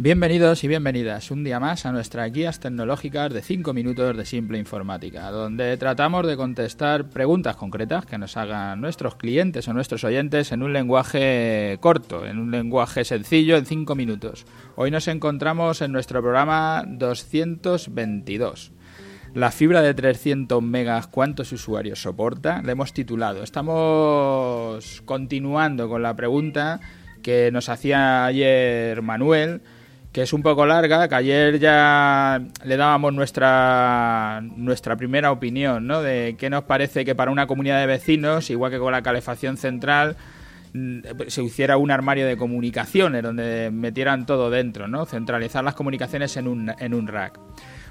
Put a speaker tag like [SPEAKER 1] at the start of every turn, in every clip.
[SPEAKER 1] Bienvenidos y bienvenidas un día más a nuestras guías tecnológicas de 5 minutos de simple informática, donde tratamos de contestar preguntas concretas que nos hagan nuestros clientes o nuestros oyentes en un lenguaje corto, en un lenguaje sencillo, en 5 minutos. Hoy nos encontramos en nuestro programa 222. La fibra de 300 megas, ¿cuántos usuarios soporta? Le hemos titulado. Estamos continuando con la pregunta que nos hacía ayer Manuel que es un poco larga, que ayer ya le dábamos nuestra, nuestra primera opinión, ¿no? De qué nos parece que para una comunidad de vecinos, igual que con la calefacción central, mm, se hiciera un armario de comunicaciones donde metieran todo dentro, ¿no? Centralizar las comunicaciones en un, en un rack.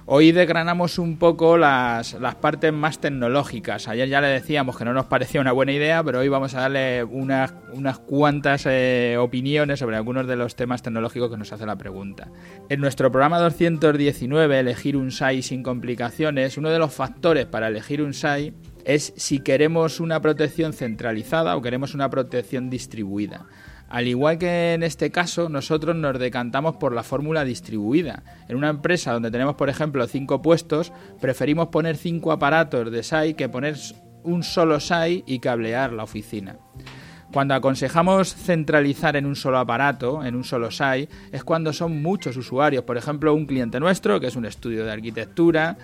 [SPEAKER 1] Hoy desgranamos un poco las, partes más tecnológicas. Ayer ya le decíamos que no nos parecía una buena idea, pero hoy vamos a darle unas, unas cuantas eh, opiniones sobre algunos de los temas tecnológicos que nos hace la pregunta. En nuestro programa 219, elegir un SAI sin complicaciones, uno de los factores para elegir un SAI es si queremos una protección centralizada o queremos una protección distribuida. Al igual que en este caso, nosotros nos decantamos por la fórmula distribuida. En una empresa donde tenemos, por ejemplo, cinco puestos, preferimos poner cinco aparatos de SAI que poner un solo SAI y cablear la oficina. Cuando aconsejamos centralizar en un solo aparato, en un solo SAI, es cuando son muchos usuarios. Por ejemplo, un cliente nuestro, que es un estudio de arquitectura,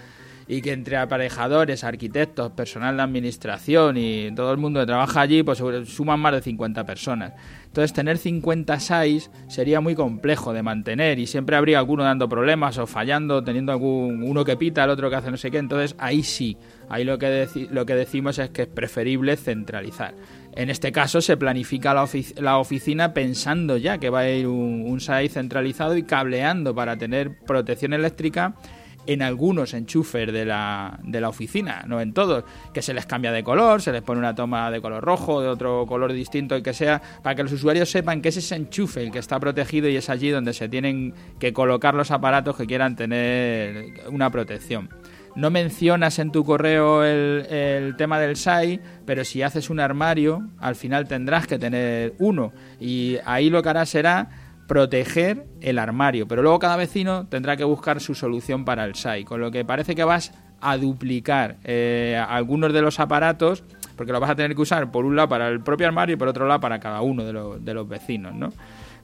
[SPEAKER 1] y que entre aparejadores, arquitectos, personal de administración y todo el mundo que trabaja allí, pues suman más de 50 personas. Entonces, tener 50 SAIs sería muy complejo de mantener y siempre habría alguno dando problemas o fallando, teniendo algún uno que pita, el otro que hace no sé qué. Entonces, ahí sí, ahí lo que, lo que decimos es que es preferible centralizar. En este caso se planifica la, la, oficina pensando ya que va a ir un, un SAI centralizado y cableando para tener protección eléctrica en algunos enchufes de la, de la oficina, no en todos, que se les cambia de color, se les pone una toma de color rojo, de otro color distinto, que sea, para que los usuarios sepan que es ese enchufe el que está protegido y es allí donde se tienen que colocar los aparatos que quieran tener una protección. No mencionas en tu correo el, el, tema del SAI, pero si haces un armario, al final tendrás que tener uno. Y ahí lo que harás será proteger el armario, pero luego cada vecino tendrá que buscar su solución para el SAI, con lo que parece que vas a duplicar eh, algunos de los aparatos, porque lo vas a tener que usar por un lado para el propio armario y por otro lado para cada uno de, de los vecinos, ¿no?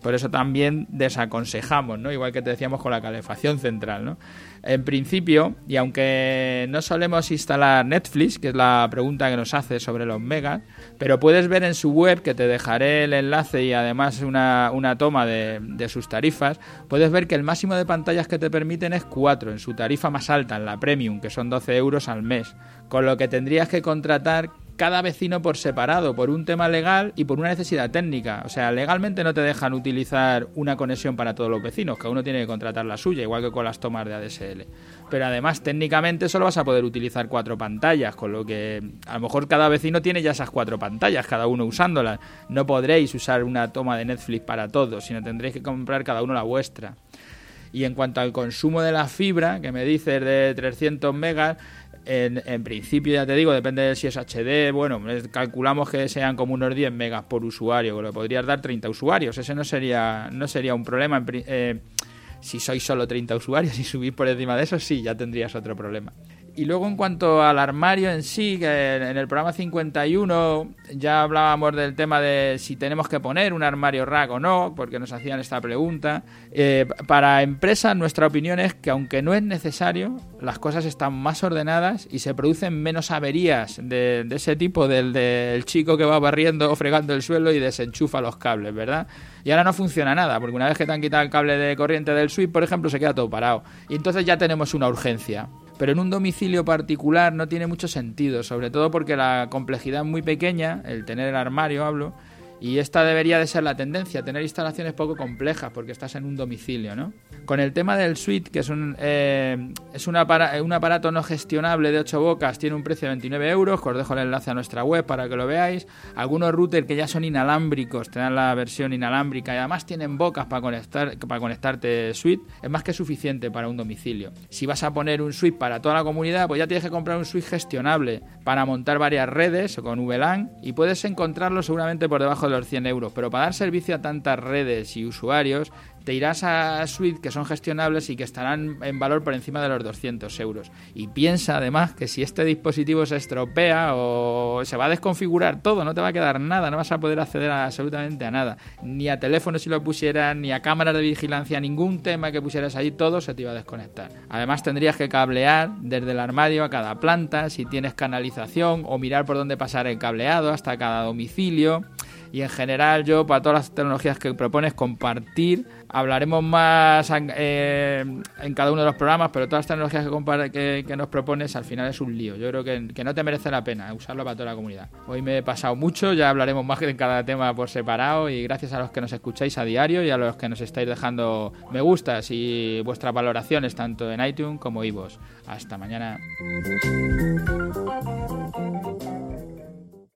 [SPEAKER 1] Por eso también desaconsejamos, ¿no? Igual que te decíamos con la calefacción central, ¿no? En principio, y aunque no solemos instalar Netflix, que es la pregunta que nos hace sobre los megas, pero puedes ver en su web, que te dejaré el enlace y además una, una toma de, de, sus tarifas, puedes ver que el máximo de pantallas que te permiten es 4 en su tarifa más alta, en la Premium, que son 12 euros al mes. Con lo que tendrías que contratar cada vecino por separado, por un tema legal y por una necesidad técnica. O sea, legalmente no te dejan utilizar una conexión para todos los vecinos, cada uno tiene que contratar la suya, igual que con las tomas de ADSL. Pero además, técnicamente solo vas a poder utilizar cuatro pantallas, con lo que a lo mejor cada vecino tiene ya esas cuatro pantallas, cada uno usándolas. No podréis usar una toma de Netflix para todos, sino tendréis que comprar cada uno la vuestra. Y en cuanto al consumo de la fibra, que me dices de 300 megas, en, principio, ya te digo, depende de si es HD. Bueno, calculamos que sean como unos 10 megas por usuario, que lo podrías dar 30 usuarios. Ese no sería, no sería un problema. Eh, si sois solo 30 usuarios y subís por encima de eso, sí, ya tendrías otro problema. Y luego en cuanto al armario en sí, que en el programa 51 ya hablábamos del tema de si tenemos que poner un armario rack o no, porque nos hacían esta pregunta. Eh, para empresas nuestra opinión es que aunque no es necesario, las cosas están más ordenadas y se producen menos averías de, ese tipo, del, del chico que va barriendo o fregando el suelo y desenchufa los cables, ¿verdad? Y ahora no funciona nada, porque una vez que te han quitado el cable de corriente del switch, por ejemplo, se queda todo parado. Y entonces ya tenemos una urgencia pero en un domicilio particular no tiene mucho sentido, sobre todo porque la complejidad es muy pequeña, el tener el armario hablo, y esta debería de ser la tendencia, tener instalaciones poco complejas porque estás en un domicilio, ¿no? Con el tema del suite, que es un, eh, es un, un, aparato no gestionable de 8 bocas, tiene un precio de 29 euros, os dejo el enlace a nuestra web para que lo veáis. Algunos routers que ya son inalámbricos, te dan la versión inalámbrica y además tienen bocas para, conectar, para conectarte suite, es más que suficiente para un domicilio. Si vas a poner un suite para toda la comunidad, pues ya tienes que comprar un suite gestionable para montar varias redes o con VLAN y puedes encontrarlo seguramente por debajo los 100 euros, pero para dar servicio a tantas redes y usuarios, te irás a suite que son gestionables y que estarán en valor por encima de los 200 euros. Y piensa además que si este dispositivo se estropea o se va a desconfigurar todo, no te va a quedar nada, no vas a poder acceder absolutamente a nada. Ni a teléfono si lo pusieras, ni a cámaras de vigilancia, ningún tema que pusieras ahí, todo se te iba a desconectar. Además tendrías que cablear desde el armario a cada planta, si tienes canalización, o mirar por dónde pasar el cableado hasta cada domicilio y en general yo para todas las tecnologías que propones compartir. Hablaremos más eh, en cada uno de los programas pero todas las tecnologías que, que, nos propones al final es un lío. Yo creo que, que, no te merece la pena usarlo para toda la comunidad. Hoy me he pasado mucho ya hablaremos más en cada tema por separado y gracias a los que nos escucháis a diario y a los que nos estáis dejando me gustas y vuestras valoraciones tanto en iTunes como iVoox. Hasta mañana